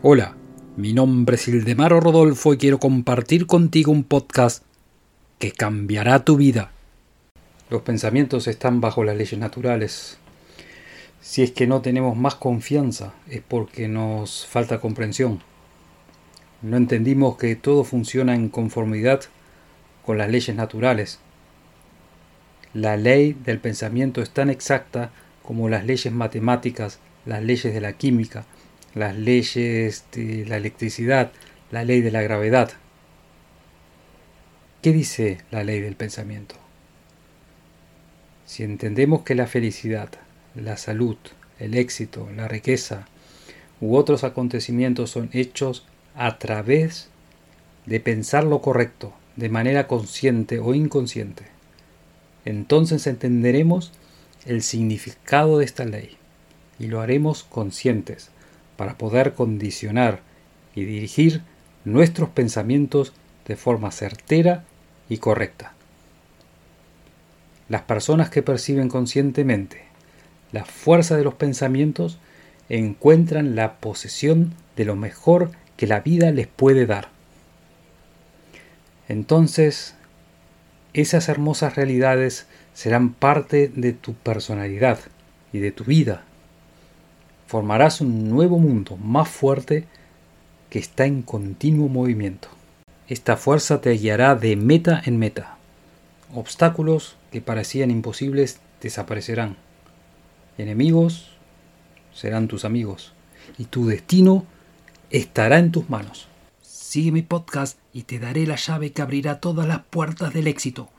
Hola, mi nombre es Ildemaro Rodolfo y quiero compartir contigo un podcast que cambiará tu vida. Los pensamientos están bajo las leyes naturales. Si es que no tenemos más confianza es porque nos falta comprensión. No entendimos que todo funciona en conformidad con las leyes naturales. La ley del pensamiento es tan exacta como las leyes matemáticas, las leyes de la química, las leyes de la electricidad, la ley de la gravedad. ¿Qué dice la ley del pensamiento? Si entendemos que la felicidad, la salud, el éxito, la riqueza u otros acontecimientos son hechos a través de pensar lo correcto, de manera consciente o inconsciente, entonces entenderemos el significado de esta ley y lo haremos conscientes para poder condicionar y dirigir nuestros pensamientos de forma certera y correcta. Las personas que perciben conscientemente la fuerza de los pensamientos encuentran la posesión de lo mejor que la vida les puede dar. Entonces, esas hermosas realidades serán parte de tu personalidad y de tu vida formarás un nuevo mundo más fuerte que está en continuo movimiento. Esta fuerza te guiará de meta en meta. Obstáculos que parecían imposibles desaparecerán. Enemigos serán tus amigos. Y tu destino estará en tus manos. Sigue mi podcast y te daré la llave que abrirá todas las puertas del éxito.